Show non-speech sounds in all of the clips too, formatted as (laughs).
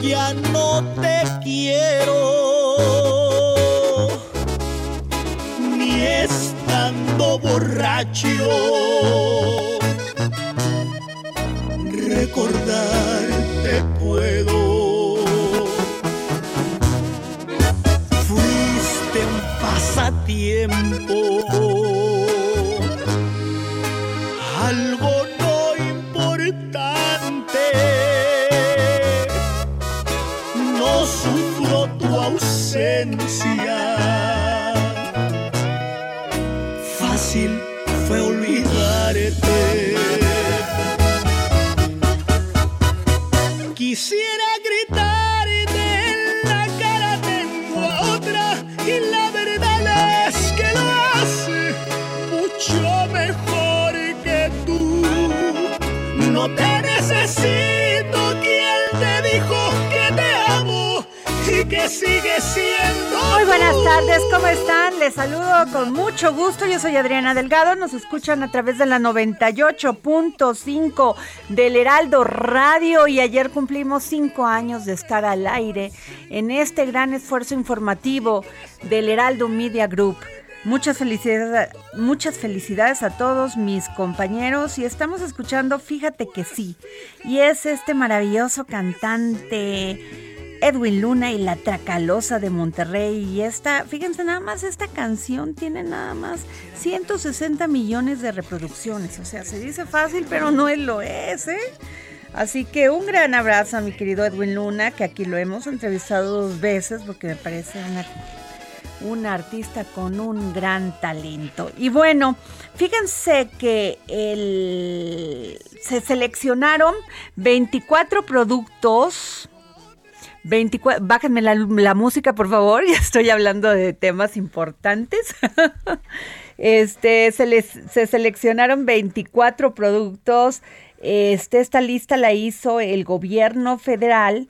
ya no te quiero ni estando borracho. Tardes, ¿cómo están? Les saludo con mucho gusto. Yo soy Adriana Delgado. Nos escuchan a través de la 98.5 del Heraldo Radio y ayer cumplimos cinco años de estar al aire en este gran esfuerzo informativo del Heraldo Media Group. Muchas felicidades, muchas felicidades a todos mis compañeros y estamos escuchando Fíjate que sí. Y es este maravilloso cantante Edwin Luna y la Tracalosa de Monterrey. Y esta, fíjense nada más, esta canción tiene nada más 160 millones de reproducciones. O sea, se dice fácil, pero no es lo es, ¿eh? Así que un gran abrazo a mi querido Edwin Luna, que aquí lo hemos entrevistado dos veces porque me parece una, una artista con un gran talento. Y bueno, fíjense que el, se seleccionaron 24 productos 24, bájenme la, música, por favor, (laughs) ya estoy hablando de temas importantes. (laughs) este, se, les, se seleccionaron 24 productos. Este, esta lista la hizo el gobierno federal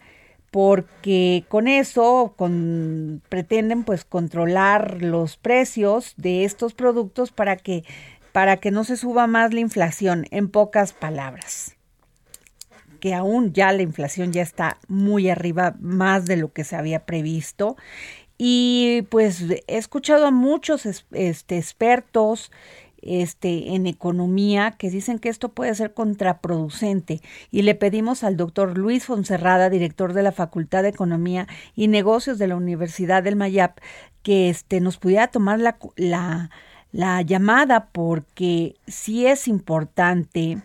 porque con eso con, pretenden pues controlar los precios de estos productos para que, para que no se suba más la inflación, en pocas palabras que aún ya la inflación ya está muy arriba, más de lo que se había previsto. Y pues he escuchado a muchos este, expertos este, en economía que dicen que esto puede ser contraproducente y le pedimos al doctor Luis Fonserrada, director de la Facultad de Economía y Negocios de la Universidad del Mayap, que este, nos pudiera tomar la, la, la llamada porque sí es importante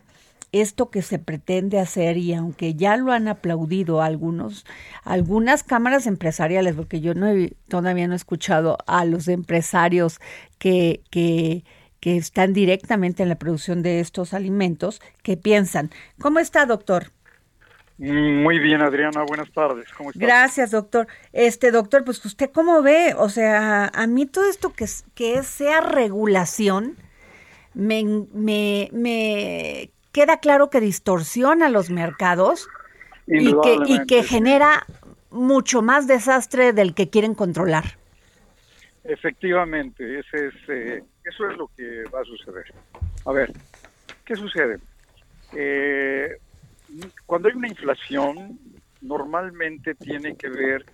esto que se pretende hacer y aunque ya lo han aplaudido algunos, algunas cámaras empresariales, porque yo no he, todavía no he escuchado a los empresarios que, que, que están directamente en la producción de estos alimentos, que piensan. ¿Cómo está, doctor? Muy bien, Adriana, buenas tardes. ¿Cómo estás? Gracias, doctor. Este, doctor, pues usted cómo ve, o sea, a mí todo esto que, que sea regulación, me, me, me queda claro que distorsiona los mercados y que, y que genera mucho más desastre del que quieren controlar. Efectivamente, ese es, eh, eso es lo que va a suceder. A ver, ¿qué sucede? Eh, cuando hay una inflación, normalmente tiene que ver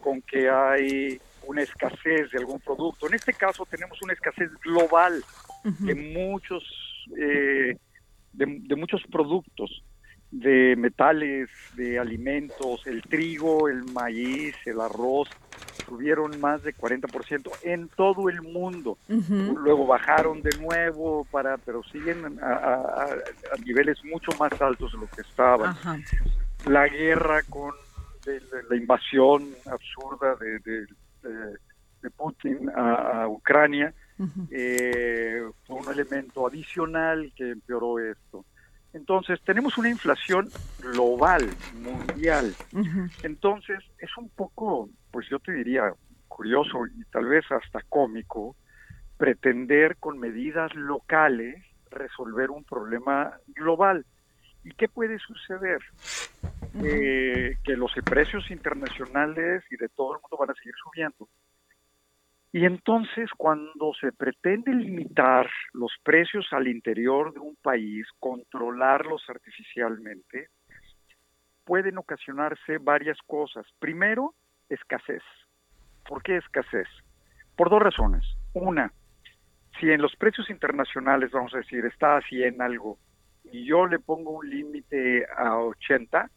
con que hay una escasez de algún producto. En este caso tenemos una escasez global de muchos eh, de, muchos productos, de metales, de alimentos, el trigo, el maíz, el arroz, subieron más de 40% en todo el mundo. Luego bajaron de nuevo, para pero siguen a, niveles mucho más altos de lo que estaban. La guerra con la invasión absurda de, de, Putin a, Ucrania eh, fue un elemento adicional que empeoró esto. Entonces, tenemos una inflación global, mundial. Entonces, es un poco, pues yo te diría, curioso y tal vez hasta cómico, pretender con medidas locales resolver un problema global. ¿Y qué puede suceder? Eh, que los precios internacionales y de todo el mundo van a seguir subiendo. Y entonces cuando se pretende limitar los precios al interior de un país, controlarlos artificialmente, pueden ocasionarse varias cosas. Primero, escasez. ¿Por qué escasez? Por dos razones. Una, si en los precios internacionales, vamos a decir, está a 100 algo, y yo le pongo un límite a 80,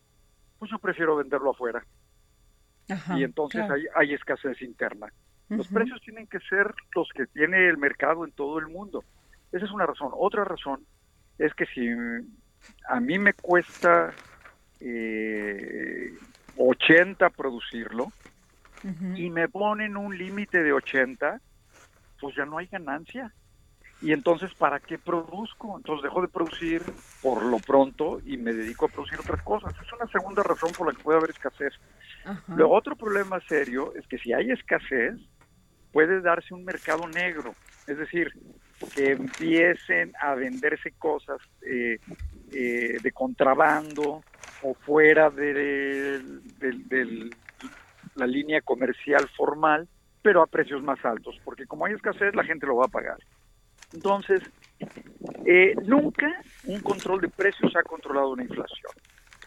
pues yo prefiero venderlo afuera. y entonces hay escasez interna. Los precios tienen que ser los que tiene el mercado en todo el mundo. Esa es una razón. Otra razón es que si a mí me cuesta eh, 80 producirlo y me ponen un límite de 80, pues ya no hay ganancia. Y entonces, ¿para qué produzco? Entonces dejo de producir por lo pronto y me dedico a producir otras cosas. Es una segunda razón por la que puede haber escasez. Luego, otro problema serio es que si hay escasez, puede darse un mercado negro, es decir, que empiecen a venderse cosas eh, eh, de contrabando o fuera de, la línea comercial formal, pero a precios más altos, porque como hay escasez, la gente lo va a pagar. Entonces, eh, nunca un control de precios ha controlado una inflación.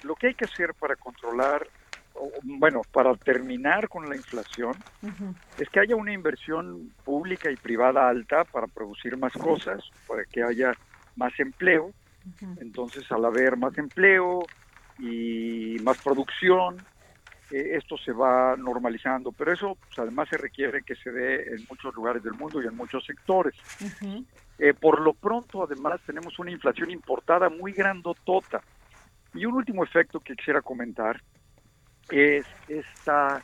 Lo que hay que hacer para controlar bueno, para terminar con la inflación, es que haya una inversión pública y privada alta para producir más cosas, para que haya más empleo. Entonces, al haber más empleo y más producción, eh, esto se va normalizando. Pero eso, pues, además, se requiere que se dé en muchos lugares del mundo y en muchos sectores. Eh, por lo pronto, además, tenemos una inflación importada muy grandotota. Y un último efecto que quisiera comentar es esta,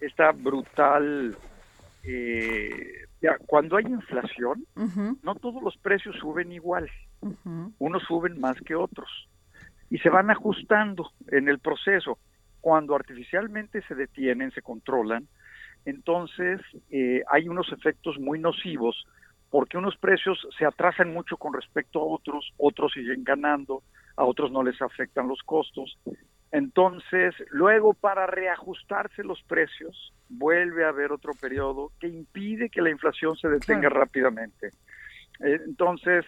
esta brutal... Eh, cuando hay inflación, no todos los precios suben igual. Unos suben más que otros. Y se van ajustando en el proceso. Cuando artificialmente se detienen, se controlan, entonces eh, hay unos efectos muy nocivos porque unos precios se atrasan mucho con respecto a otros, otros siguen ganando, a otros no les afectan los costos entonces, luego para reajustarse los precios, vuelve a haber otro periodo que impide que la inflación se detenga rápidamente. Eh, entonces,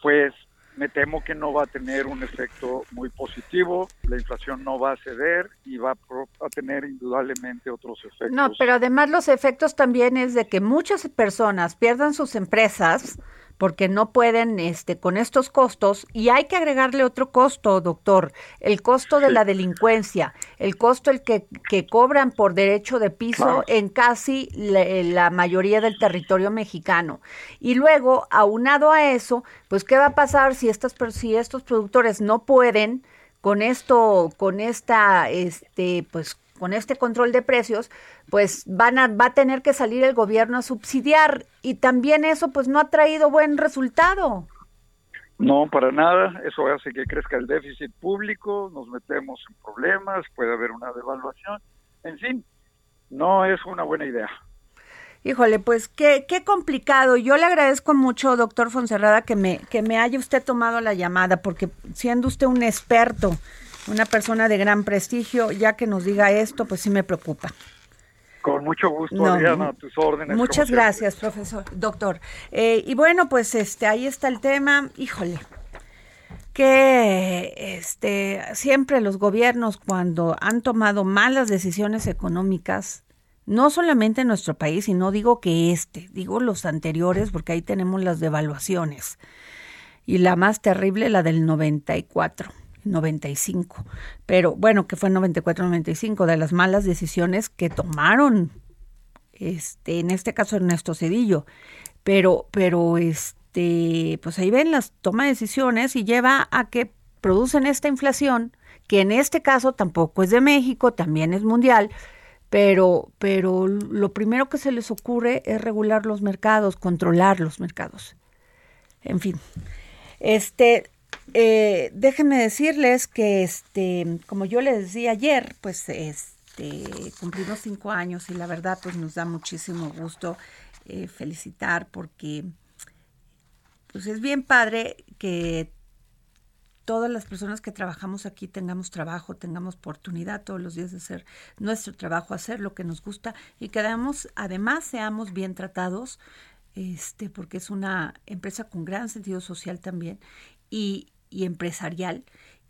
pues me temo que no va a tener un efecto muy positivo, la inflación no va a ceder y va a tener indudablemente otros efectos. No, pero además los efectos también es de que muchas personas pierdan sus empresas porque no pueden este con estos costos y hay que agregarle otro costo, doctor, el costo de la delincuencia, el costo el que, que cobran por derecho de piso en casi la, mayoría del territorio mexicano. Y luego, aunado a eso, pues qué va a pasar si estas si estos productores no pueden con esto con esta este pues con este control de precios, pues van a, va a tener que salir el gobierno a subsidiar y también eso pues no ha traído buen resultado. No, para nada. Eso hace que crezca el déficit público, nos metemos en problemas, puede haber una devaluación. En fin, no es una buena idea. Híjole, pues qué, qué complicado. Yo le agradezco mucho, doctor Fonserrada, que me, que me haya usted tomado la llamada, porque siendo usted un experto una persona de gran prestigio, ya que nos diga esto, pues sí me preocupa. Con mucho gusto, Adriana, a tus órdenes. Muchas gracias, profesor, doctor. Eh, y bueno, pues este, ahí está el tema. Híjole, que este, siempre los gobiernos cuando han tomado malas decisiones económicas, no solamente en nuestro país, y no digo que este, digo los anteriores, porque ahí tenemos las devaluaciones. Y la más terrible, la del 94. 95. Pero bueno, que fue 94-95, de las malas decisiones que tomaron, este, en este caso Ernesto Cedillo. Pero, pero este, pues ahí ven las toma de decisiones y lleva a que producen esta inflación, que en este caso tampoco es de México, también es mundial, pero, pero lo primero que se les ocurre es regular los mercados, controlar los mercados. En fin. Este, eh, déjenme decirles que, este, como yo les decía ayer, pues este, cumplimos cinco años y la verdad, pues nos da muchísimo gusto eh, felicitar porque, pues es bien padre que todas las personas que trabajamos aquí tengamos trabajo, tengamos oportunidad todos los días de hacer nuestro trabajo, hacer lo que nos gusta y que además, además seamos bien tratados, este, porque es una empresa con gran sentido social también y, y empresarial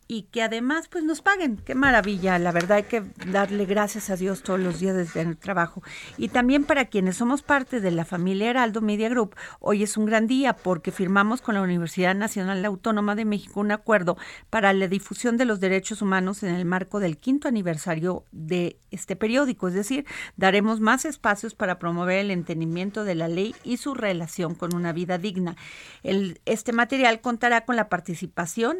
y que además pues nos paguen. Qué maravilla, la verdad hay que darle gracias a Dios todos los días desde el trabajo. Y también para quienes somos parte de la familia Heraldo Media Group, hoy es un gran día porque firmamos con la Universidad Nacional Autónoma de México un acuerdo para la difusión de los derechos humanos en el marco del quinto aniversario de este periódico, es decir, daremos más espacios para promover el entendimiento de la ley y su relación con una vida digna. Este material contará con la participación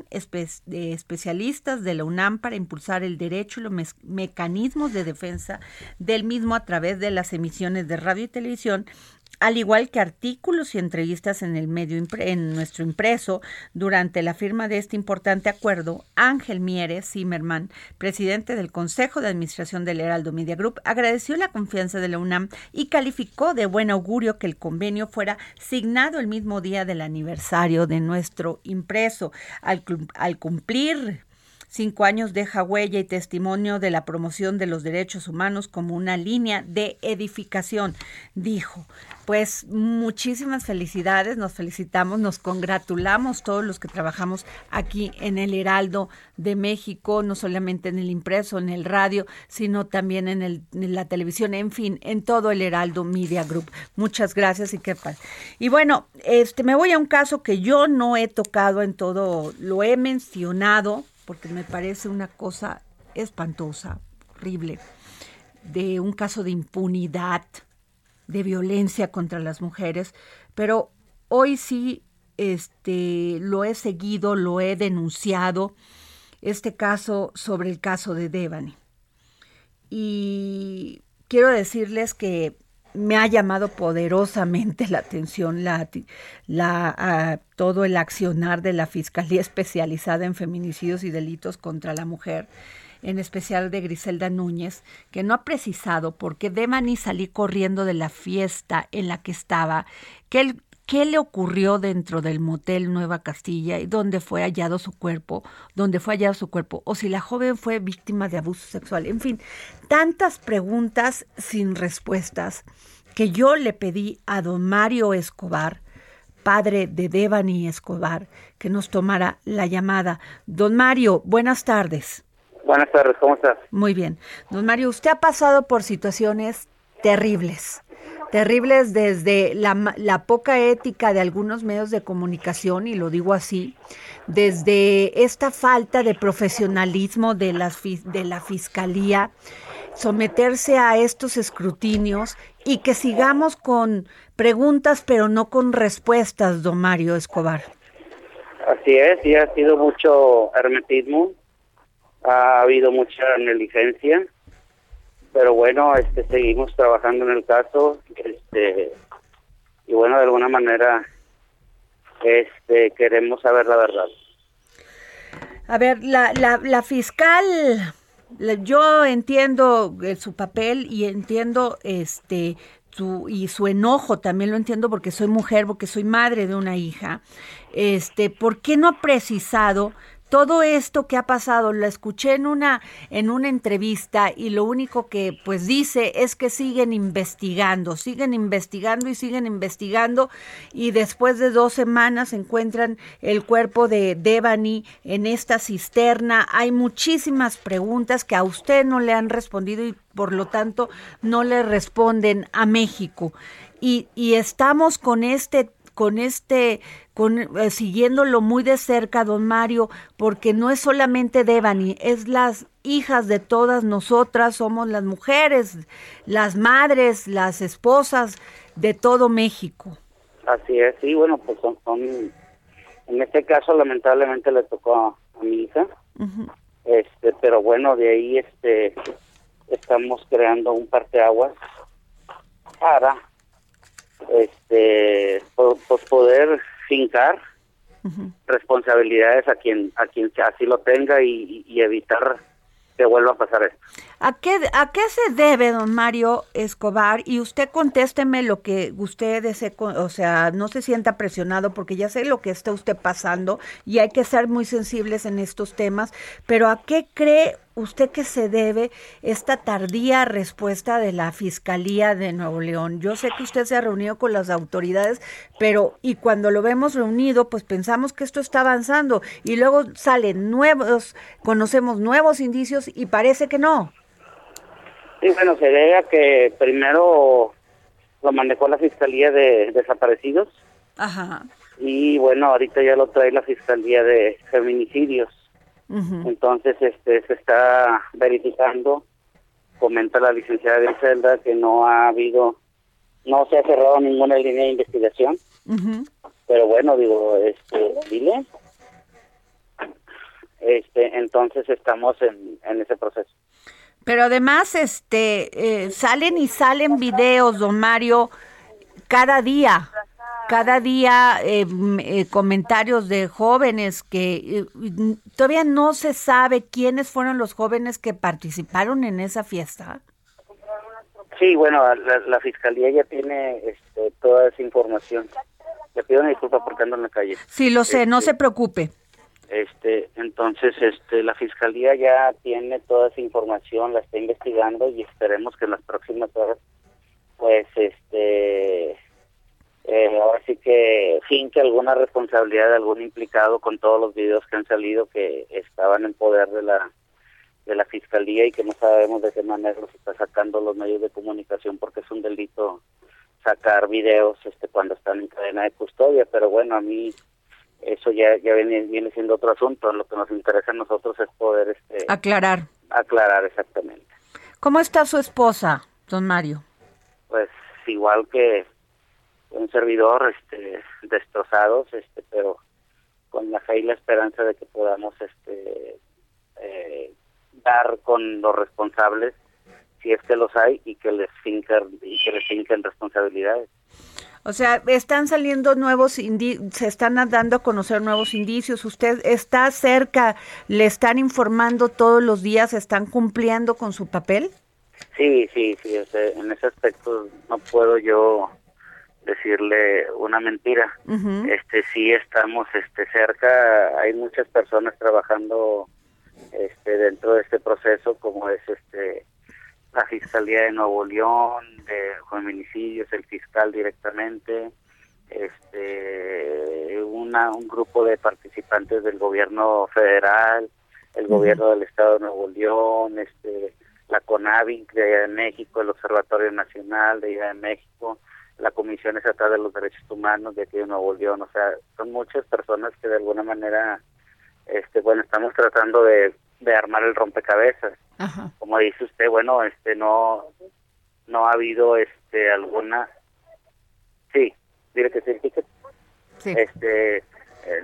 de especialistas de la UNAM para impulsar el derecho y los mecanismos de defensa del mismo a través de las emisiones de radio y televisión al igual que artículos y entrevistas en el medio en nuestro impreso durante la firma de este importante acuerdo, Ángel Mieres Zimmerman, presidente del Consejo de Administración del Heraldo Media Group, agradeció la confianza de la UNAM y calificó de buen augurio que el convenio fuera signado el mismo día del aniversario de nuestro impreso. Al, al cumplir Cinco años deja huella y testimonio de la promoción de los derechos humanos como una línea de edificación, dijo. Pues muchísimas felicidades, nos felicitamos, nos congratulamos todos los que trabajamos aquí en el Heraldo de México, no solamente en el impreso, en el radio, sino también en, el, en la televisión, en fin, en todo el Heraldo Media Group. Muchas gracias y qué pasa. Y bueno, este me voy a un caso que yo no he tocado en todo, lo he mencionado porque me parece una cosa espantosa, horrible, de un caso de impunidad, de violencia contra las mujeres, pero hoy sí este, lo he seguido, lo he denunciado, este caso sobre el caso de Devani. Y quiero decirles que me ha llamado poderosamente la atención la, la, ah, todo el accionar de la Fiscalía (laughs) Especializada en Feminicidios y Delitos contra la Mujer, en especial de Griselda Núñez, que no ha precisado por qué Demani salí corriendo de la fiesta en la que estaba, que él qué le ocurrió dentro del motel Nueva Castilla y dónde fue hallado su cuerpo, dónde fue hallado su cuerpo, o si la joven fue víctima de abuso sexual. En fin, tantas preguntas sin respuestas que yo le pedí a don Mario Escobar, padre de Devani Escobar, que nos tomara la llamada. Don Mario, buenas tardes. Buenas tardes, ¿cómo estás? Muy bien. Don Mario, usted ha pasado por situaciones terribles terribles desde la, poca ética de algunos medios de comunicación, y lo digo así, desde esta falta de profesionalismo de, las, de la Fiscalía, someterse a estos escrutinios y que sigamos con preguntas pero no con respuestas, don Mario Escobar. Así es, y ha sido mucho hermetismo, ha habido mucha negligencia pero bueno, este seguimos trabajando en el caso, este y bueno, de alguna manera este queremos saber la verdad. A ver, la, la, la fiscal, yo entiendo eh, su papel y entiendo este su, y su enojo también lo entiendo porque soy mujer, porque soy madre de una hija. Este, ¿por qué no ha precisado todo esto que ha pasado, lo escuché en una, en una entrevista y lo único que pues dice es que siguen investigando, siguen investigando y siguen investigando y después de dos semanas encuentran el cuerpo de Devani en esta cisterna. Hay muchísimas preguntas que a usted no le han respondido y por lo tanto no le responden a México. Y, y estamos con este con este, con, eh, siguiéndolo muy de cerca, don Mario, porque no es solamente Devani, es las hijas de todas nosotras, somos las mujeres, las madres, las esposas de todo México. Así es, sí, bueno, pues son, en este caso lamentablemente le tocó a, mi hija, este, pero bueno, de ahí este estamos creando un parteaguas para este pues poder fincar responsabilidades a quien a quien así lo tenga y, evitar que vuelva a pasar esto. ¿A qué, ¿A qué se debe, don Mario Escobar? Y usted contésteme lo que usted desee, o sea, no se sienta presionado porque ya sé lo que está usted pasando y hay que ser muy sensibles en estos temas, pero ¿a qué cree usted que se debe esta tardía respuesta de la Fiscalía de Nuevo León? Yo sé que usted se ha reunido con las autoridades, pero y cuando lo vemos reunido, pues pensamos que esto está avanzando y luego salen nuevos, conocemos nuevos indicios y parece que no. Sí, bueno, se debe a que primero lo manejó la Fiscalía de Desaparecidos. Ajá. Y bueno, ahorita ya lo trae la Fiscalía de Feminicidios. Entonces, este, se está verificando, comenta la licenciada de Celda que no ha habido, no se ha cerrado ninguna línea de investigación, pero bueno, digo, este, dile, este, entonces estamos en, en ese proceso. Pero además, este, eh, salen y salen videos, don Mario, cada día cada día eh, eh, comentarios de jóvenes que eh, todavía no se sabe quiénes fueron los jóvenes que participaron en esa fiesta. Sí, bueno, la, fiscalía ya tiene este, toda esa información. Le pido una disculpa porque ando en la calle. Sí, lo sé, no este, se preocupe. Este, entonces, este, la fiscalía ya tiene toda esa información, la está investigando y esperemos que en las próximas horas, pues, este, eh, ahora sí que finque alguna responsabilidad de algún implicado con todos los videos que han salido que estaban en poder de la de la fiscalía y que no sabemos de qué manera los está sacando los medios de comunicación porque es un delito sacar videos este cuando están en cadena de custodia. Pero bueno a mí eso ya ya viene, viene siendo otro asunto. Lo que nos interesa a nosotros es poder este aclarar. aclarar exactamente. Cómo está su esposa don Mario pues igual que un servidor este destrozados este pero con la fe y la esperanza de que podamos este eh, dar con los responsables si es que los hay y que les finquen y que les finquen responsabilidades o sea, están saliendo nuevos, se están dando a conocer nuevos indicios. Usted está cerca, le están informando todos los días, están cumpliendo con su papel. Sí, sí, sí. en ese aspecto no puedo yo decirle una mentira. Este sí estamos este cerca, hay muchas personas trabajando este dentro de este proceso como es este la Fiscalía de Nuevo León, de feminicidios, el fiscal directamente, este una un grupo de participantes del gobierno federal, el gobierno del estado de Nuevo León, este la CONAVIC de allá de México, el Observatorio Nacional de allá de México, la Comisión Estatal de los Derechos Humanos de aquí de Nuevo León, o sea, son muchas personas que de alguna manera, este, bueno, estamos tratando de, de armar el rompecabezas. Como dice usted, bueno, este, no, no ha habido, este, alguna, sí, diré que sí, sí. este, eh,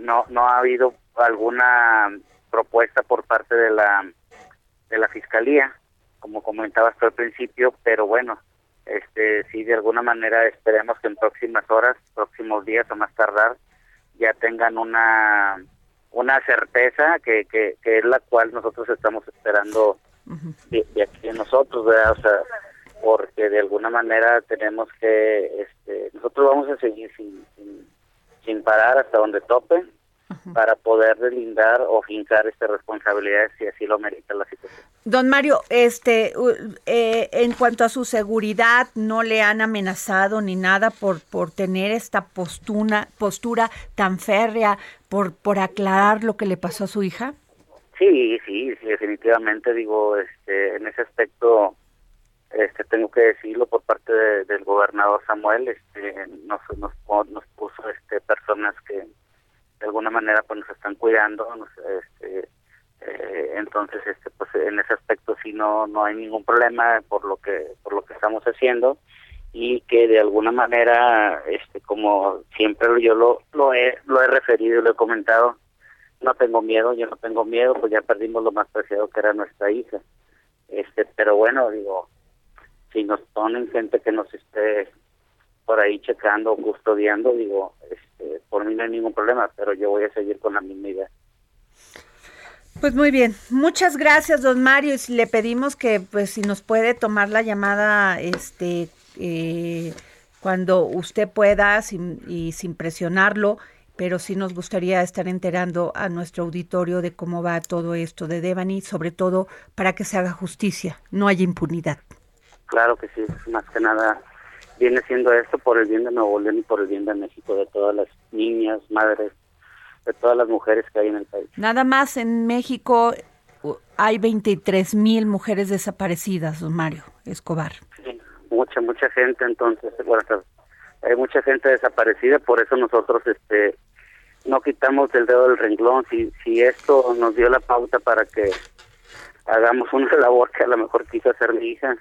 no, no ha habido alguna propuesta por parte de la, de la fiscalía, como comentabas tú al principio, pero bueno, este si de alguna manera esperemos que en próximas horas, próximos días o más tardar ya tengan una una certeza que, que, es la cual nosotros estamos esperando de, aquí nosotros, ¿verdad? O sea, porque de alguna manera tenemos que, este, nosotros vamos a seguir sin, sin, parar hasta donde tope, para poder delindar o fincar esta responsabilidad si así lo merita la situación. Don Mario, este, eh, en cuanto a su seguridad, ¿no le han amenazado ni nada por, por tener esta postura, postura tan férrea, por, por aclarar lo que le pasó a su hija? Sí, sí, sí, definitivamente digo, este, en ese aspecto, este, tengo que decirlo por parte del gobernador Samuel, este, nos, nos, nos puso, este, personas que de alguna manera pues nos están cuidando, este, eh, entonces, este, pues en ese aspecto sí no, no hay ningún problema por lo que, por lo que estamos haciendo y que de alguna manera, este, como siempre yo lo, lo he, lo he referido y lo he comentado, no tengo miedo, yo no tengo miedo, pues ya perdimos lo más preciado que era nuestra hija. Este, pero bueno, digo, si nos ponen gente que nos esté por ahí checando custodiando, digo, este, por mí no hay ningún problema, pero yo voy a seguir con la misma idea. Pues muy bien, muchas gracias, don Mario. Y le pedimos que, pues, si nos puede tomar la llamada, este, eh, cuando usted pueda, sin, y sin presionarlo, pero sí nos gustaría estar enterando a nuestro auditorio de cómo va todo esto de Devani, sobre todo para que se haga justicia, no haya impunidad. Claro que sí, más que nada viene siendo esto por el bien de Nuevo León y por el bien de México, de todas las niñas, madres, de todas las mujeres que hay en el país. Nada más en México hay 23 mil mujeres desaparecidas, don Mario Escobar. Sí, mucha, mucha gente, entonces, bueno, hay mucha gente desaparecida, por eso nosotros este no quitamos el dedo del renglón. Si, si esto nos dio la pauta para que hagamos una (laughs) labor que a lo mejor quiso hacer mi hija,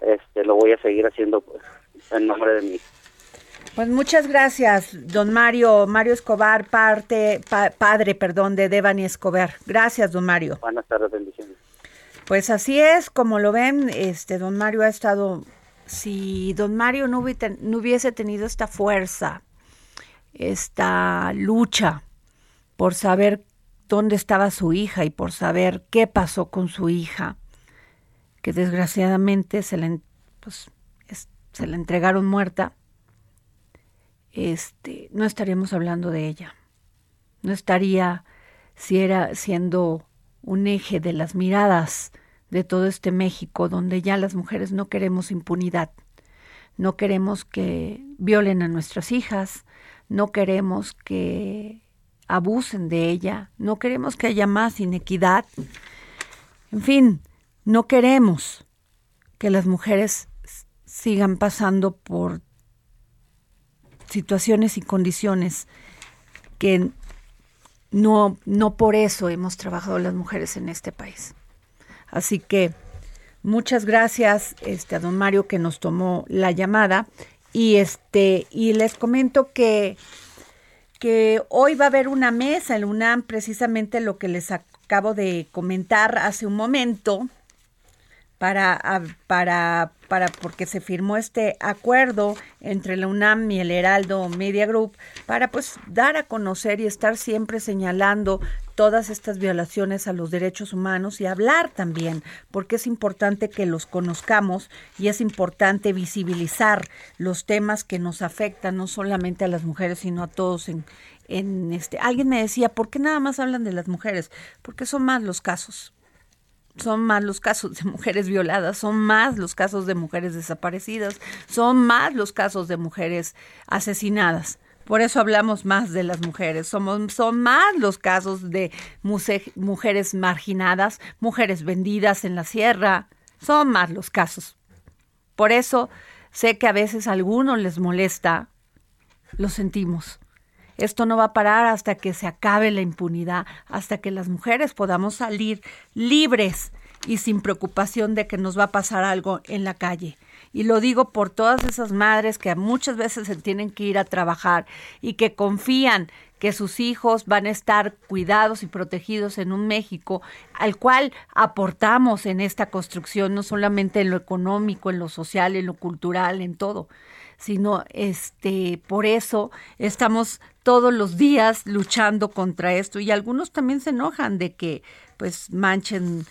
este lo voy a seguir haciendo pues en nombre de mí. Pues muchas gracias, don Mario, Mario Escobar, parte, padre, perdón, de Devani Escobar. Gracias, don Mario. Buenas tardes, bendiciones. Pues así es, como lo ven, este don Mario ha estado si don Mario no, hubiese tenido esta fuerza, esta lucha por saber dónde estaba su hija y por saber qué pasó con su hija, desgraciadamente se le, pues, se le entregaron muerta, este, no estaríamos hablando de ella. No estaría si era siendo un eje de las miradas de todo este México donde ya las mujeres no queremos impunidad, no queremos que violen a nuestras hijas, no queremos que abusen de ella, no queremos que haya más inequidad, en fin, no queremos que las mujeres sigan pasando por situaciones y condiciones que no, no por eso hemos trabajado las mujeres en este país. Así que muchas gracias este, a don Mario que nos tomó la llamada. Y este, y les comento que, que hoy va a haber una mesa en UNAM, precisamente lo que les acabo de comentar hace un momento, para, para, para, porque se firmó este acuerdo entre la UNAM y el Heraldo Media Group, para pues dar a conocer y estar siempre señalando todas estas violaciones a los derechos humanos y hablar también, porque es importante que los conozcamos y es importante visibilizar los temas que nos afectan no solamente a las mujeres, sino a todos en, en este. Alguien me decía, ¿por qué nada más hablan de las mujeres? Porque son más los casos son más los casos de mujeres violadas, son más los casos de mujeres desaparecidas, son más los casos de mujeres asesinadas. Por eso hablamos más de las mujeres. Somos, son más los casos de mujeres marginadas, mujeres vendidas en la sierra. Son más los casos. Por eso sé que a veces a algunos les molesta. Lo sentimos. Esto no va a parar hasta que se acabe la impunidad, hasta que las mujeres podamos salir libres y sin preocupación de que nos va a pasar algo en la calle. Y lo digo por todas esas madres que muchas veces se tienen que ir a trabajar y que confían que sus hijos van a estar cuidados y protegidos en un México al cual aportamos en esta construcción, no solamente en lo económico, en lo social, en lo cultural, en todo, sino este por eso estamos todos los días luchando contra esto y algunos también se enojan de que pues manchen,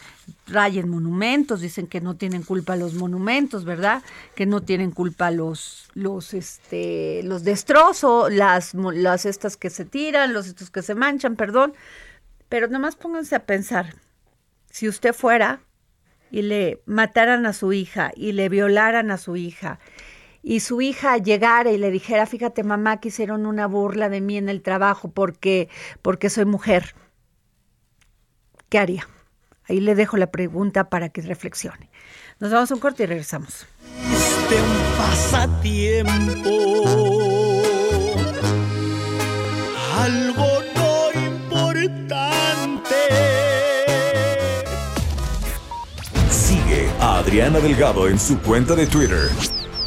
rayen monumentos, dicen que no tienen culpa los monumentos, ¿verdad? Que no tienen culpa los, los, este, los destrozos, las, las estas que se tiran, los estos que se manchan, perdón. Pero nomás pónganse a pensar, si usted fuera y le mataran a su hija y le violaran a su hija y su hija llegara y le dijera, fíjate mamá que hicieron una burla de mí en el trabajo porque, porque soy mujer, ¿qué haría? Ahí le dejo la pregunta para que reflexione. Nos vamos a un corte y regresamos. Este un pasatiempo, algo no importante. Sigue a Adriana Delgado en su cuenta de Twitter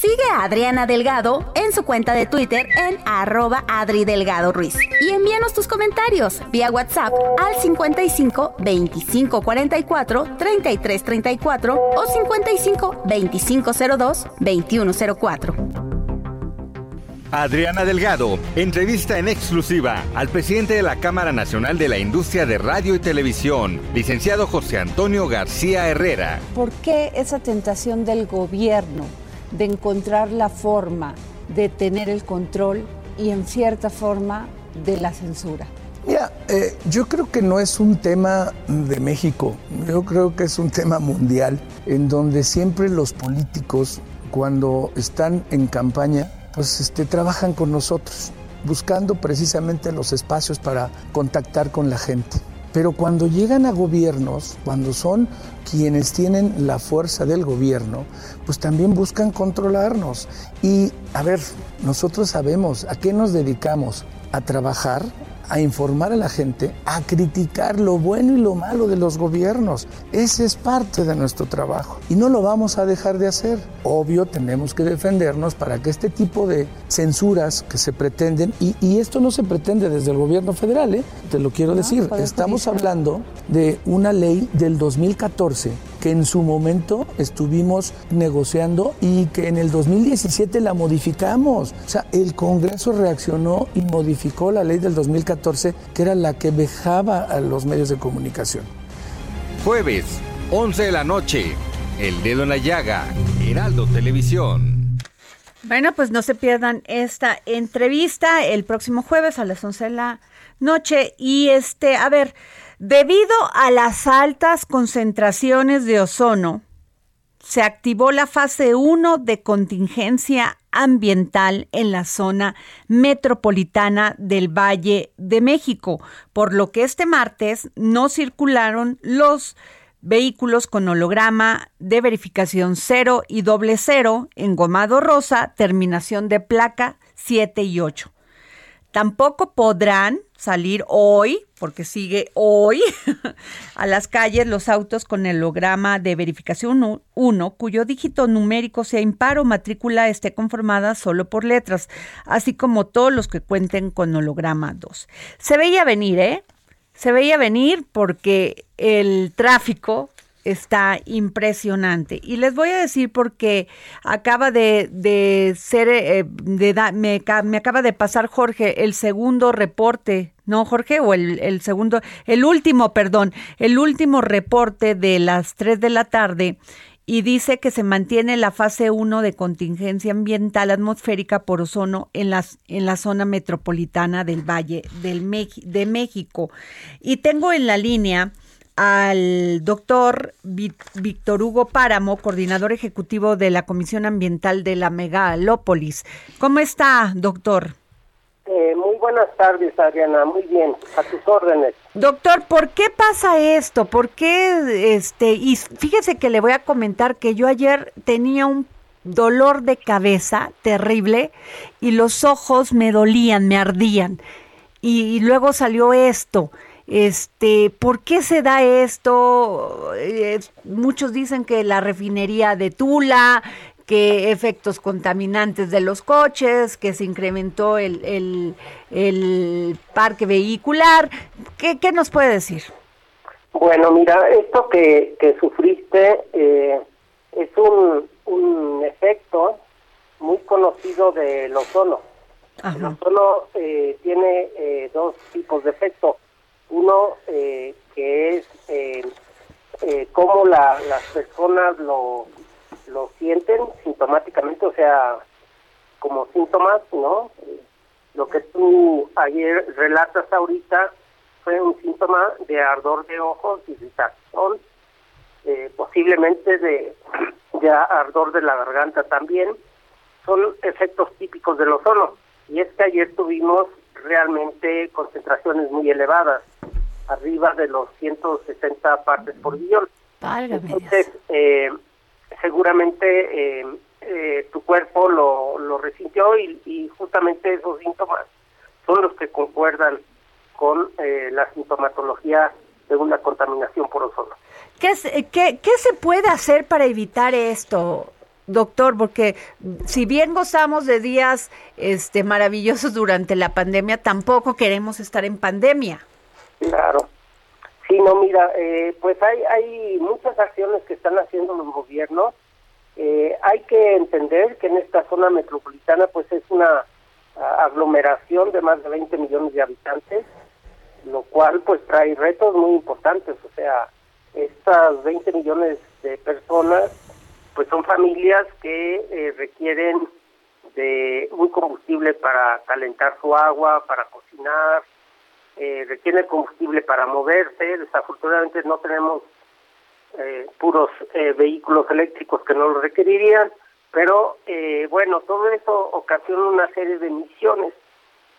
Sigue a Adriana Delgado en su cuenta de Twitter en arroba Adri Delgado Ruiz. Y envíanos tus comentarios vía WhatsApp al 55 25 44 33 34 o 55 25 02 21 04. Adriana Delgado entrevista en exclusiva al presidente de la Cámara Nacional de la Industria de Radio y Televisión, licenciado José Antonio García Herrera. ¿Por qué esa tentación del gobierno de encontrar la forma de tener el control y en cierta forma de la censura? Mira, eh, yo creo que no es un tema de México, yo creo que es un tema mundial, en donde siempre los políticos, cuando están en campaña, pues este, trabajan con nosotros, buscando precisamente los espacios para contactar con la gente. Pero cuando llegan a gobiernos, cuando son quienes tienen la fuerza del gobierno, pues también buscan controlarnos. Y, a ver, nosotros sabemos a qué nos dedicamos, a trabajar, a informar a la gente, a criticar lo bueno y lo malo de los gobiernos. Ese es parte de nuestro trabajo y no lo vamos a dejar de hacer. Obvio, tenemos que defendernos para que este tipo de censuras que se pretenden, y, y esto no se pretende desde el gobierno federal, ¿eh? te lo quiero decir, estamos hablando de una ley del 2014 que en su momento estuvimos negociando y que en el 2017 la modificamos. O sea, el Congreso reaccionó y modificó la ley del 2014, que era la que vejaba a los medios de comunicación. Jueves, 11 de la noche, El Dedo en la Llaga, Heraldo Televisión. Bueno, pues no se pierdan esta entrevista el próximo jueves a las 11 de la noche. Y este, a ver, Debido a las altas concentraciones de ozono, se activó la fase 1 de contingencia ambiental en la zona metropolitana del Valle de México, por lo que este martes no circularon los vehículos con holograma de verificación 0 y doble cero, engomado rosa, terminación de placa 7 y 8. Tampoco podrán salir hoy, porque sigue hoy, (laughs) a las calles los autos con el holograma de verificación 1, cuyo dígito numérico sea impar o matrícula esté conformada solo por letras, así como todos los que cuenten con holograma 2. Se veía venir, ¿eh? Se veía venir porque el tráfico está impresionante. Y les voy a decir porque acaba de, de ser, eh, de me, me, acaba de pasar Jorge el segundo reporte, ¿no, Jorge? O el, el, segundo, el último, perdón, el último reporte de las 3 de la tarde y dice que se mantiene la fase 1 de contingencia ambiental atmosférica por ozono en, las, en la zona metropolitana del Valle del de México. Y tengo en la línea al doctor Víctor Hugo Páramo, coordinador ejecutivo de la Comisión Ambiental de la Megalópolis. ¿Cómo está, doctor? Eh, muy buenas tardes, Adriana. Muy bien, a tus órdenes. Doctor, ¿por qué pasa esto? ¿Por qué, este, y fíjese que le voy a comentar que yo ayer tenía un dolor de cabeza terrible y los ojos me dolían, me ardían. y luego salió esto. Este, ¿por qué se da esto? Eh, muchos dicen que la refinería de Tula, que efectos contaminantes de los coches, que se incrementó el, el, parque vehicular. ¿Qué, ¿Qué, nos puede decir? Bueno, mira, esto que, que sufriste eh, es un, un efecto muy conocido del ozono. El ozono eh, tiene dos tipos de efectos uno eh, que es eh, eh, cómo la, las personas lo, lo sienten sintomáticamente, o sea, como síntomas, ¿no? Lo que tú ayer relatas ahorita fue un síntoma de ardor de ojos, irritación, eh, posiblemente de, (clears throat) de ardor de la garganta también. Son efectos típicos del ozono. Y es que ayer tuvimos realmente concentraciones muy elevadas arriba de los 160 partes por billón. Entonces, eh, seguramente eh, eh, tu cuerpo lo, lo resintió y, justamente esos síntomas son los que concuerdan con la sintomatología de una contaminación por ozono. ¿Qué, qué, ¿Qué se puede hacer para evitar esto, doctor? Porque si bien gozamos de días este, maravillosos durante la pandemia, tampoco queremos estar en pandemia. Claro. Sí, no, mira, eh, pues hay, hay muchas acciones que están haciendo los gobiernos. Eh, hay que entender que en esta zona metropolitana pues es una aglomeración de más de 20 millones de habitantes, lo cual pues trae retos muy importantes. O sea, estas 20 millones de personas pues son familias que eh, requieren de un combustible para calentar su agua, para cocinar, eh, requiere combustible para moverse. Desafortunadamente no tenemos eh, puros eh, vehículos eléctricos que no lo requerirían, pero eh, bueno, todo eso ocasiona una serie de emisiones,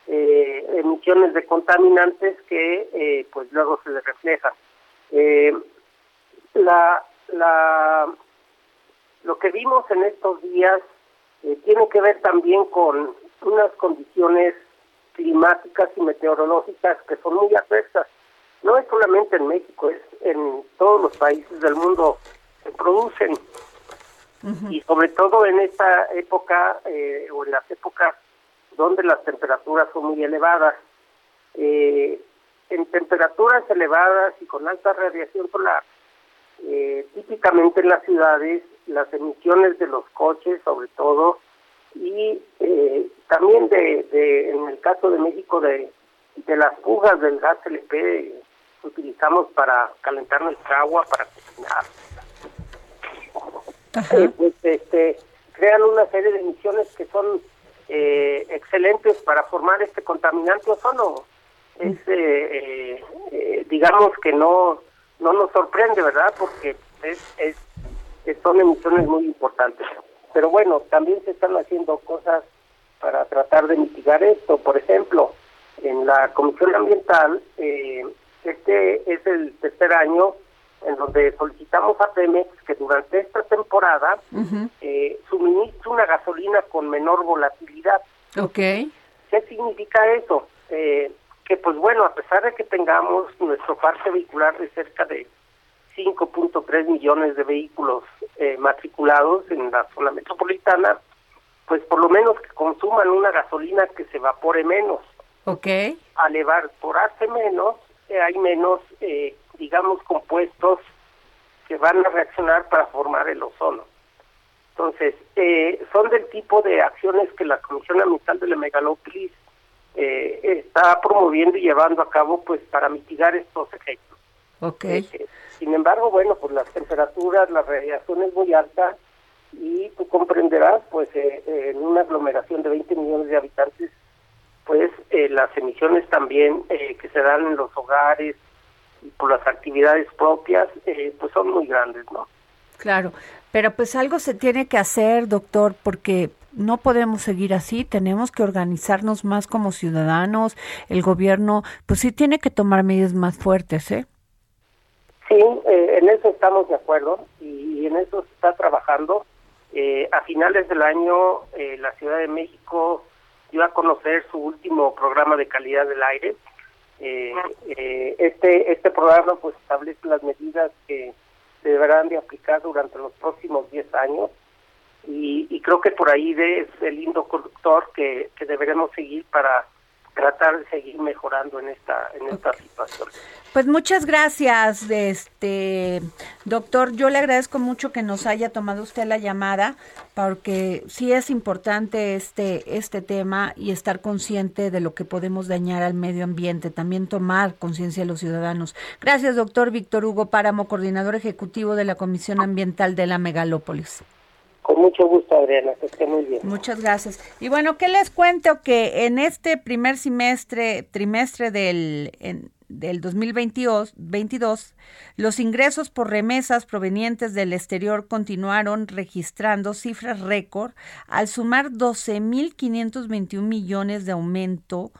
emisiones de contaminantes que pues luego se les reflejan. la, la, lo que vimos en estos días tiene que ver también con unas condiciones climáticas y meteorológicas que son muy adversas. No es solamente en México, es en todos los países del mundo se producen. Y sobre todo en esta época eh, o en las épocas donde las temperaturas son muy elevadas. Eh, en temperaturas elevadas y con alta radiación solar, eh, típicamente en las ciudades las emisiones de los coches, sobre todo, y eh, también de, de, en el caso de México de, de las fugas del gas LP que utilizamos para calentar nuestra agua, para cocinar. Eh, pues este, crean una serie de emisiones que son eh, excelentes para formar este contaminante ozono. Es, eh, digamos que no no nos sorprende, ¿verdad? Porque es, es, son emisiones muy importantes. Pero bueno, también se están haciendo cosas para tratar de mitigar esto. Por ejemplo, en la Comisión Ambiental, eh, este es el tercer año en donde solicitamos a Pemex que durante esta temporada eh, suministre una gasolina con menor volatilidad. Ok. ¿Qué significa eso? Eh, que pues bueno, a pesar de que tengamos nuestro parque vehicular de cerca de 5.3 millones de vehículos eh, matriculados en la zona metropolitana, pues por lo menos que consuman una gasolina que se evapore menos. Ok. Al evaporarse menos, eh, hay menos, eh, digamos, compuestos que van a reaccionar para formar el ozono. Entonces, eh, son del tipo de acciones que la Comisión Ambiental de la Megalópolis eh, está promoviendo y llevando a cabo pues para mitigar estos efectos. Okay. Eh, sin embargo, bueno, pues las temperaturas, la radiación es muy alta y tú comprenderás, pues en una aglomeración de 20 millones de habitantes, pues las emisiones también que se dan en los hogares y por las actividades propias, pues son muy grandes, ¿no? Claro, pero pues algo se tiene que hacer, doctor, porque no podemos seguir así, tenemos que organizarnos más como ciudadanos, el gobierno pues sí tiene que tomar medidas más fuertes, ¿eh? Sí, eh, en eso estamos de acuerdo y, en eso se está trabajando. Eh, a finales del año eh, la Ciudad de México dio a conocer su último programa de calidad del aire. este este programa pues establece las medidas que deberán de aplicar durante los próximos 10 años y, creo que por ahí es el lindo conductor que, que deberemos seguir para tratar de seguir mejorando en esta en esta situación. Pues muchas gracias, este doctor. Yo le agradezco mucho que nos haya tomado usted la llamada, porque sí es importante este este tema y estar consciente de lo que podemos dañar al medio ambiente, también tomar conciencia de los ciudadanos. Gracias, doctor Víctor Hugo Páramo, coordinador ejecutivo de la Comisión Ambiental de la Megalópolis. Con mucho gusto, Adriana, que esté muy bien. Muchas gracias. Y bueno, ¿qué les cuento? Que en este primer semestre, trimestre del, del 2022, 22, los ingresos por remesas provenientes del exterior continuaron registrando cifras récord al sumar 12.521 millones de aumento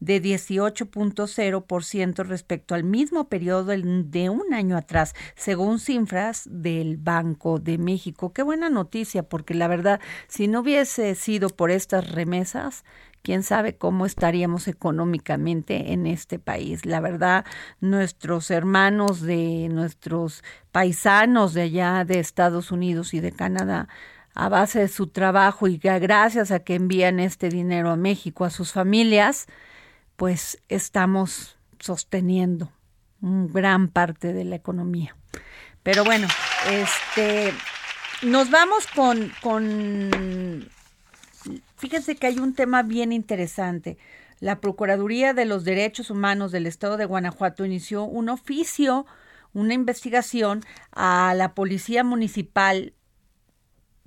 de 18.0% respecto al mismo periodo de un año atrás, según cifras del Banco de México. Qué buena noticia, porque la verdad, si no hubiese sido por estas remesas, quién sabe cómo estaríamos económicamente en este país. La verdad, nuestros hermanos de nuestros paisanos de allá de Estados Unidos y de Canadá, a base de su trabajo y gracias a que envían este dinero a México a sus familias, pues estamos sosteniendo gran parte de la economía. Pero bueno, este nos vamos con, con fíjense que hay un tema bien interesante. La Procuraduría de los Derechos Humanos del Estado de Guanajuato inició un oficio, una investigación a la Policía Municipal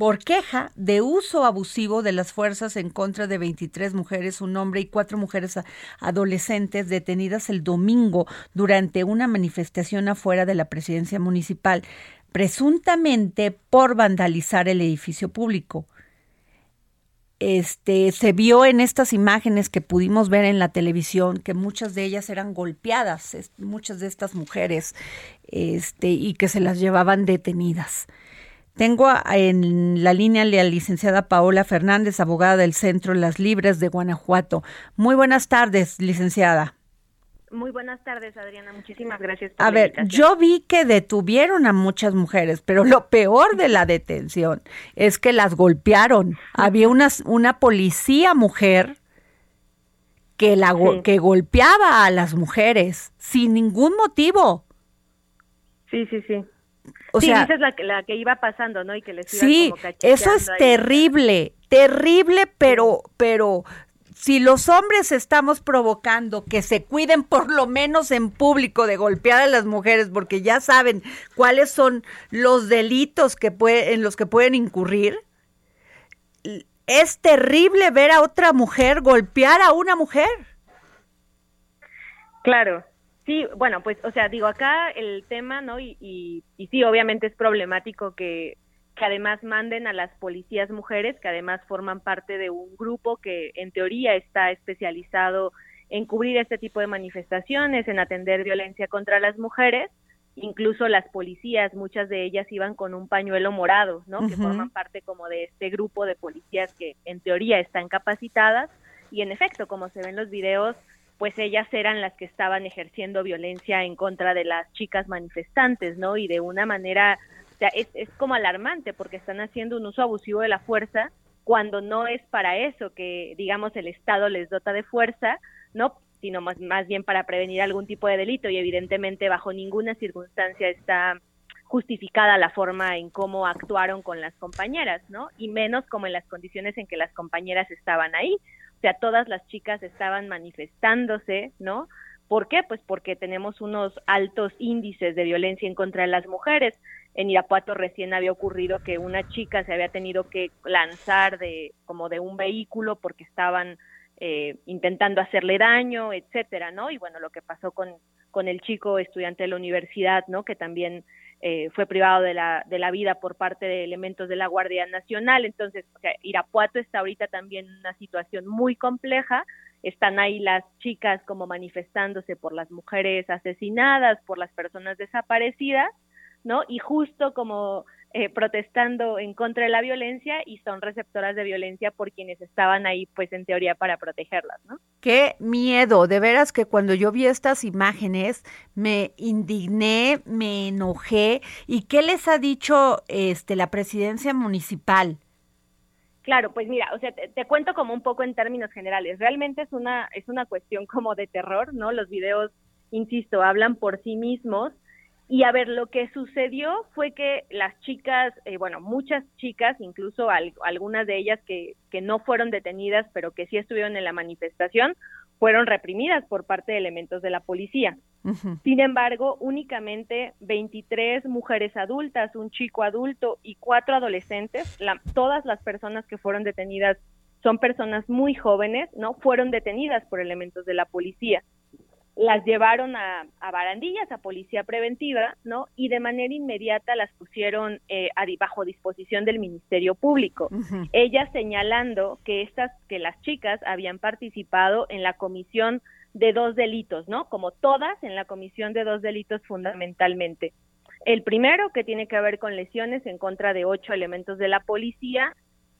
por queja de uso abusivo de las fuerzas en contra de 23 mujeres, un hombre y cuatro mujeres adolescentes detenidas el domingo durante una manifestación afuera de la presidencia municipal, presuntamente por vandalizar el edificio público. Este, se vio en estas imágenes que pudimos ver en la televisión que muchas de ellas eran golpeadas, muchas de estas mujeres, este, y que se las llevaban detenidas. Tengo en la línea la licenciada Paola Fernández, abogada del Centro Las Libres de Guanajuato. Muy buenas tardes, licenciada. Muy buenas tardes, Adriana. Muchísimas gracias. Por a ver, yo vi que detuvieron a muchas mujeres, pero lo peor de la detención es que las golpearon. Había una, una policía mujer que, la, que golpeaba a las mujeres sin ningún motivo. Sí, sí, sí sí, esa es la que, la que iba pasando, ¿no? Y que les sí, eso es terrible, terrible, pero, pero si los hombres estamos provocando que se cuiden por lo menos en público de golpear a las mujeres, porque ya saben cuáles son los delitos que puede, en los que pueden incurrir, es terrible ver a otra mujer golpear a una mujer. Claro, Sí, bueno, pues, o sea, digo, acá el tema, ¿no? Y, y, y sí, obviamente es problemático que, que además manden a las policías mujeres, que además forman parte de un grupo que en teoría está especializado en cubrir este tipo de manifestaciones, en atender violencia contra las mujeres. Incluso las policías, muchas de ellas iban con un pañuelo morado, ¿no? Que forman parte como de este grupo de policías que en teoría están capacitadas. Y en efecto, como se ven los videos, pues ellas eran las que estaban ejerciendo violencia en contra de las chicas manifestantes, ¿no? Y de una manera, o sea, es, es como alarmante porque están haciendo un uso abusivo de la fuerza cuando no es para eso que, digamos, el Estado les dota de fuerza, ¿no? Sino más, más bien para prevenir algún tipo de delito y evidentemente bajo ninguna circunstancia está justificada la forma en cómo actuaron con las compañeras, ¿no? Y menos como en las condiciones en que las compañeras estaban ahí. O sea, todas las chicas estaban manifestándose, ¿no? ¿Por qué? Pues porque tenemos unos altos índices de violencia en contra de las mujeres. En Irapuato recién había ocurrido que una chica se había tenido que lanzar de como de un vehículo porque estaban eh, intentando hacerle daño, etcétera, ¿no? Y bueno, lo que pasó con, con el chico estudiante de la universidad, ¿no? Que también eh, fue privado de la, de la vida por parte de elementos de la Guardia Nacional. Entonces, Irapuato está ahorita también en una situación muy compleja. Están ahí las chicas como manifestándose por las mujeres asesinadas, por las personas desaparecidas, ¿no? Y justo como eh, protestando en contra de la violencia y son receptoras de violencia por quienes estaban ahí, pues en teoría para protegerlas, ¿no? Qué miedo, de veras que cuando yo vi estas imágenes me indigné, me enojé. ¿Y qué les ha dicho este la presidencia municipal? Claro, pues mira, o sea, te, te, cuento como un poco en términos generales. Realmente es una es una cuestión como de terror, ¿no? Los videos, insisto, hablan por sí mismos y a ver, lo que sucedió fue que las chicas, eh, bueno, muchas chicas, incluso algunas de ellas que, que no fueron detenidas, pero que sí estuvieron en la manifestación, fueron reprimidas por parte de elementos de la policía. Sin embargo, únicamente 23 mujeres adultas, un chico adulto y cuatro adolescentes, todas las personas que fueron detenidas son personas muy jóvenes, ¿no? Fueron detenidas por elementos de la policía las llevaron a, barandillas, a policía preventiva, ¿no? Y de manera inmediata las pusieron eh, a, bajo disposición del Ministerio Público. Ellas señalando que estas, que las chicas habían participado en la comisión de dos delitos, ¿no? Como todas en la comisión de dos delitos fundamentalmente. El primero, que tiene que ver con lesiones en contra de ocho elementos de la policía,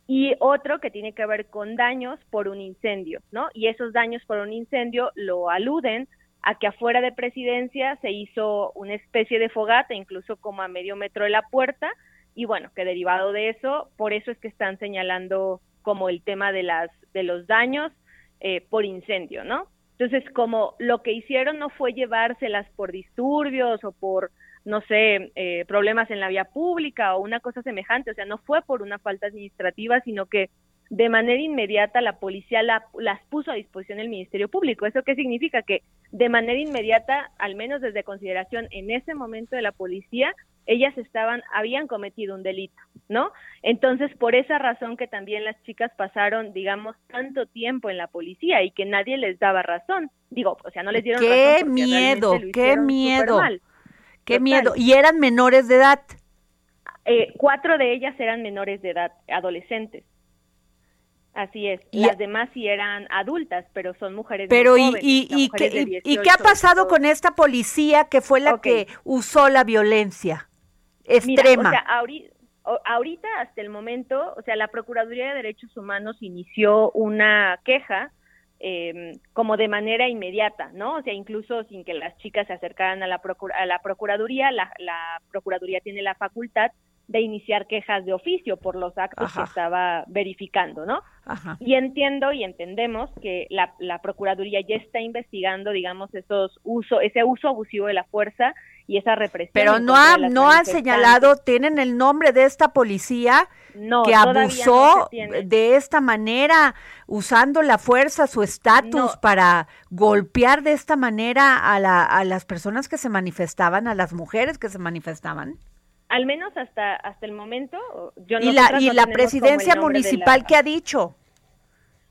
y otro que tiene que ver con daños por un incendio, ¿no? Y esos daños por un incendio lo aluden a que afuera de presidencia se hizo una especie de fogata, incluso como a medio metro de la puerta, y bueno, que derivado de eso, por eso es que están señalando como el tema de las de los daños eh, por incendio, ¿no? Entonces, como lo que hicieron no fue llevárselas por disturbios o por, no sé, eh, problemas en la vía pública o una cosa semejante, o sea, no fue por una falta administrativa, sino que de manera inmediata la policía las puso a disposición del Ministerio Público. ¿Eso qué significa? Que de manera inmediata, al menos desde consideración en ese momento de la policía, ellas estaban, habían cometido un delito, ¿no? Entonces, por esa razón que también las chicas pasaron, digamos, tanto tiempo en la policía y que nadie les daba razón. Digo, o sea, no les dieron qué razón. Miedo, qué miedo, qué miedo. ¿Y eran menores de edad? Eh, cuatro de ellas eran menores de edad, adolescentes. Así es. Las demás sí eran adultas, pero son mujeres pero muy jóvenes, y, y, qué, y, qué ha pasado con esta policía que fue la que usó la violencia extrema? Mira, o sea, ahorita, hasta el momento, o sea, la Procuraduría de Derechos Humanos inició una queja eh, como de manera inmediata, ¿no? O sea, incluso sin que las chicas se acercaran a la, a la Procuraduría, la, la Procuraduría tiene la facultad de iniciar quejas de oficio por los actos que estaba verificando, ¿no? Y entiendo y entendemos que la, la, Procuraduría ya está investigando, digamos, esos uso, ese uso abusivo de la fuerza y esa represión. Pero no ha, no han señalado, tienen el nombre de esta policía que abusó de esta manera, usando la fuerza, su estatus para golpear de esta manera a, la, a las personas que se manifestaban, a las mujeres que se manifestaban al menos hasta hasta el momento yo y la y la presidencia municipal qué ha dicho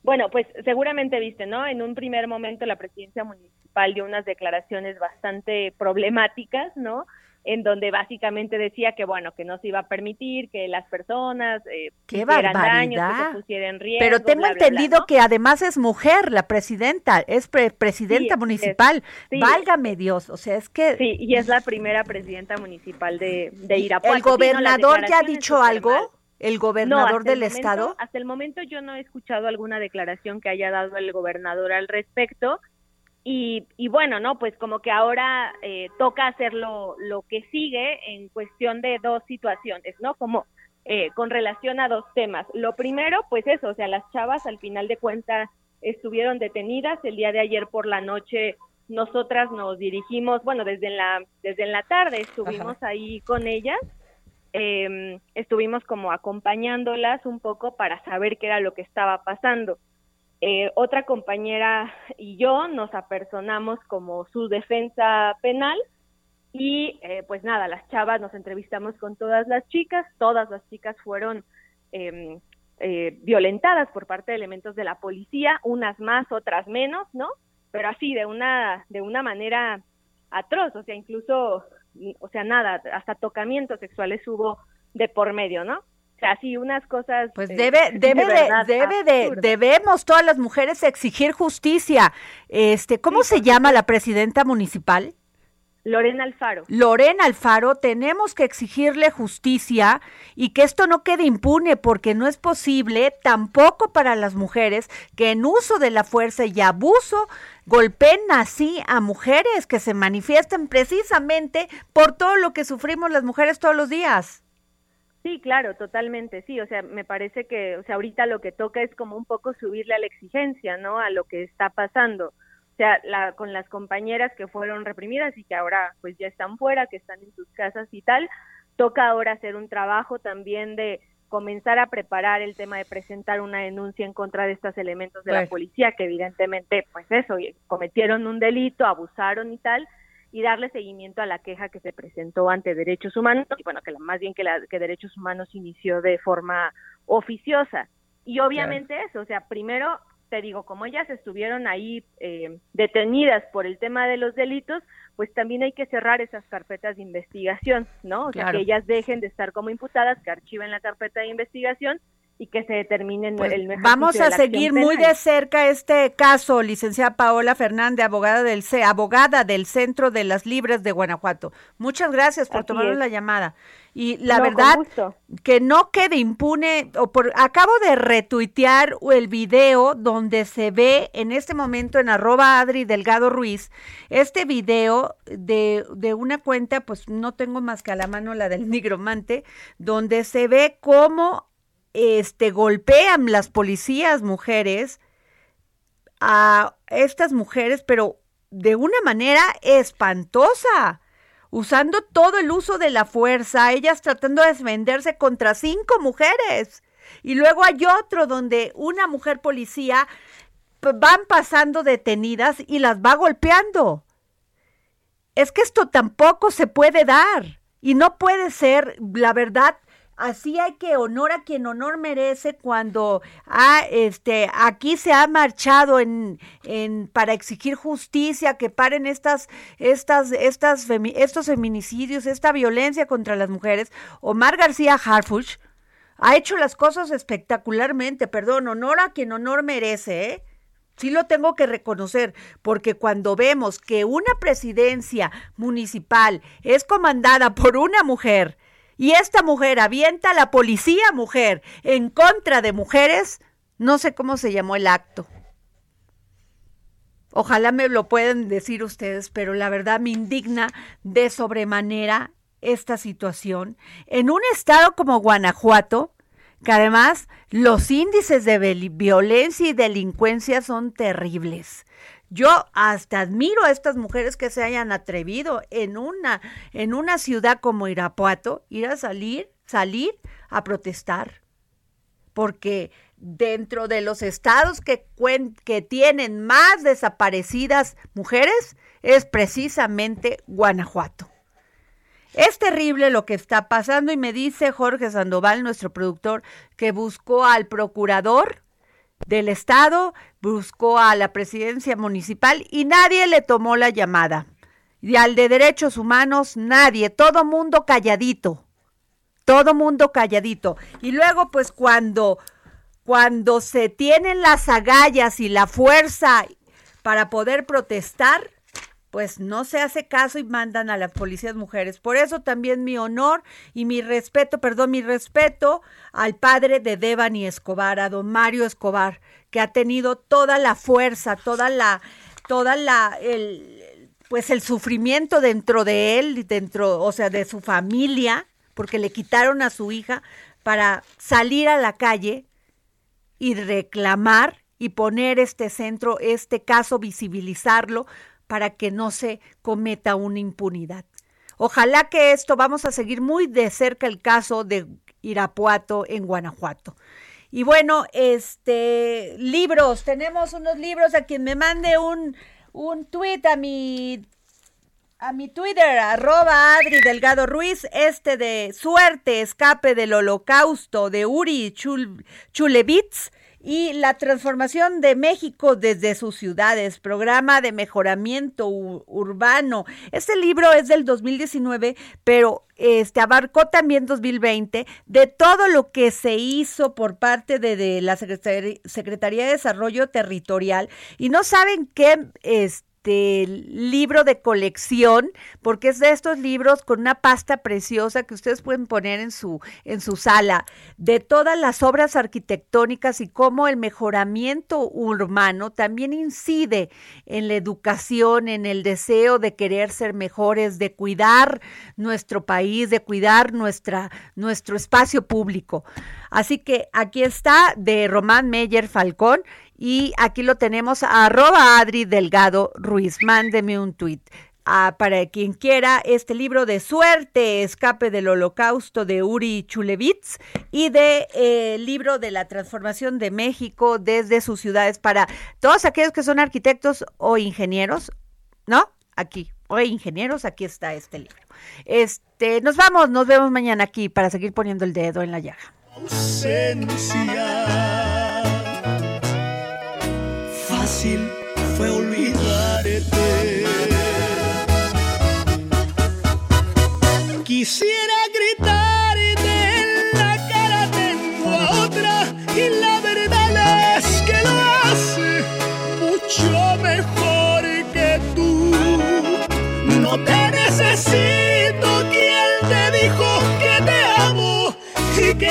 bueno pues seguramente viste no en un primer momento la presidencia municipal dio unas declaraciones bastante problemáticas no en donde básicamente decía que bueno que no se iba a permitir que las personas eh, Qué daños, que se pusieran riesgo, Pero tengo entendido que además es mujer la presidenta, es presidenta municipal. Válgame Dios, o sea, es que Sí, y es la primera presidenta municipal de, de Irapuato. ¿El gobernador ya ha dicho algo? ¿El gobernador del estado? Hasta el momento yo no he escuchado alguna declaración que haya dado el gobernador al respecto. Y, y, bueno, ¿no? Pues como que ahora eh, toca hacer lo, lo, que sigue en cuestión de dos situaciones, ¿no? Como eh, con relación a dos temas. Lo primero, pues eso, o sea, las chavas al final de cuentas estuvieron detenidas el día de ayer por la noche nosotras nos dirigimos, bueno, desde la, desde la tarde estuvimos ahí con ellas, em, estuvimos como acompañándolas un poco para saber qué era lo que estaba pasando. Eh, otra compañera y yo nos apersonamos como su defensa penal y eh, pues nada, las chavas nos entrevistamos con todas las chicas, todas las chicas fueron em, eh, violentadas por parte de elementos de la policía, unas más, otras menos, ¿no? Pero así, de una, de una manera atroz, o sea, incluso, o sea, nada, hasta tocamientos sexuales hubo de por medio, ¿no? Así unas cosas. Pues eh, debe, debe de, debe de, debemos todas las mujeres exigir justicia. Este, ¿cómo se llama la presidenta municipal? Lorena Alfaro. Lorena Alfaro, tenemos que exigirle justicia y que esto no quede impune porque no es posible tampoco para las mujeres que en uso de la fuerza y abuso golpeen así a mujeres que se manifiestan precisamente por todo lo que sufrimos las mujeres todos los días. Sí, claro, totalmente, sí, o sea, me parece que, o sea, ahorita lo que toca es como un poco subirle a la exigencia, ¿no? A lo que está pasando sea, la, con las compañeras que fueron reprimidas y que ahora pues ya están fuera, que están en sus casas y tal, toca ahora hacer un trabajo también de comenzar a preparar el tema de presentar una denuncia en contra de estos elementos de la pues. policía que evidentemente pues eso cometieron un delito, abusaron y tal y darle seguimiento a la queja que se presentó ante Derechos Humanos y bueno que la, más bien que la que Derechos Humanos inició de forma oficiosa. Y obviamente eso, o sea, primero te digo, como ellas estuvieron ahí eh, detenidas por el tema de los delitos, pues también hay que cerrar esas carpetas de investigación, ¿no? O sea, que ellas dejen de estar como imputadas, que archiven la carpeta de investigación y que se determine pues el mejor Vamos a seguir muy de cerca este caso, licenciada Paola Fernández, abogada del C, abogada del Centro de las Libres de Guanajuato. Muchas gracias por tomar la llamada. Y la verdad que no quede impune o por acabo de retuitear el video donde se ve en este momento en arroba Adri Delgado Ruiz este video de, de una cuenta, pues no tengo más que a la mano la del (laughs) nigromante, donde se ve cómo este, golpean las policías mujeres a estas mujeres, pero de una manera espantosa, usando todo el uso de la fuerza, ellas tratando de defenderse contra cinco mujeres. Y luego hay otro donde una mujer policía van pasando detenidas y las va golpeando. Es que esto tampoco se puede dar y no puede ser, la verdad, así hay que honor a quien honor merece cuando ah, este, aquí se ha marchado en, en, para exigir justicia, que paren estas, estas, estas, estos feminicidios, esta violencia contra las mujeres. Omar García Harfuch ha hecho las cosas espectacularmente, perdón, honor a quien honor merece, ¿eh? Sí lo tengo que reconocer, porque cuando vemos que una presidencia municipal es comandada por una mujer, y esta mujer avienta a la policía mujer en contra de mujeres, no sé cómo se llamó el acto. Ojalá me lo puedan decir ustedes, pero la verdad me indigna de sobremanera esta situación en un estado como Guanajuato, que además los índices de violencia y delincuencia son terribles. Yo hasta admiro a estas mujeres que se hayan atrevido en una, en una ciudad como Irapuato, ir a salir, salir a protestar. Porque dentro de los estados que, que tienen más desaparecidas mujeres es precisamente Guanajuato. Es terrible lo que está pasando y me dice Jorge Sandoval, nuestro productor, que buscó al procurador del Estado, buscó a la presidencia municipal y nadie le tomó la llamada. Y al de derechos humanos, nadie, todo mundo calladito, todo mundo calladito. Y luego, pues cuando, cuando se tienen las agallas y la fuerza para poder protestar, pues no se hace caso y mandan a las policías mujeres. Por eso también mi honor y mi respeto, perdón, mi respeto al padre de Devani Escobar, a don Mario Escobar, que ha tenido toda la fuerza, toda la, toda la, el, pues el sufrimiento dentro de él, dentro, o sea, de su familia, porque le quitaron a su hija para salir a la calle y reclamar y poner este centro, este caso, visibilizarlo, para que no se cometa una impunidad. Ojalá que esto vamos a seguir muy de cerca el caso de Irapuato en Guanajuato. Y bueno, este libros, tenemos unos libros a quien me mande un, un tweet a mi a mi Twitter, arroba Adri Delgado Ruiz, este de Suerte, Escape del Holocausto de Uri Chulevitz y la transformación de México desde sus ciudades, programa de mejoramiento urbano. Este libro es del 2019, pero este abarcó también 2020 de todo lo que se hizo por parte de, de la Secretaría de Desarrollo Territorial y no saben qué este este libro de colección, porque es de estos libros con una pasta preciosa que ustedes pueden poner en su, en su sala, de todas las obras arquitectónicas y cómo el mejoramiento urbano también incide en la educación, en el deseo de querer ser mejores, de cuidar nuestro país, de cuidar nuestra, nuestro espacio público. Así que aquí está de Román Meyer Falcón y aquí lo tenemos, arroba Adri Delgado Ruiz. Mándeme un tuit. Ah, para quien quiera este libro de suerte, Escape del Holocausto de Uri Chulevitz y de eh, libro de la transformación de México desde sus ciudades para todos aquellos que son arquitectos o ingenieros, ¿no? Aquí, o ingenieros, aquí está este libro. Este, nos vamos, nos vemos mañana aquí para seguir poniendo el dedo en la llaga fue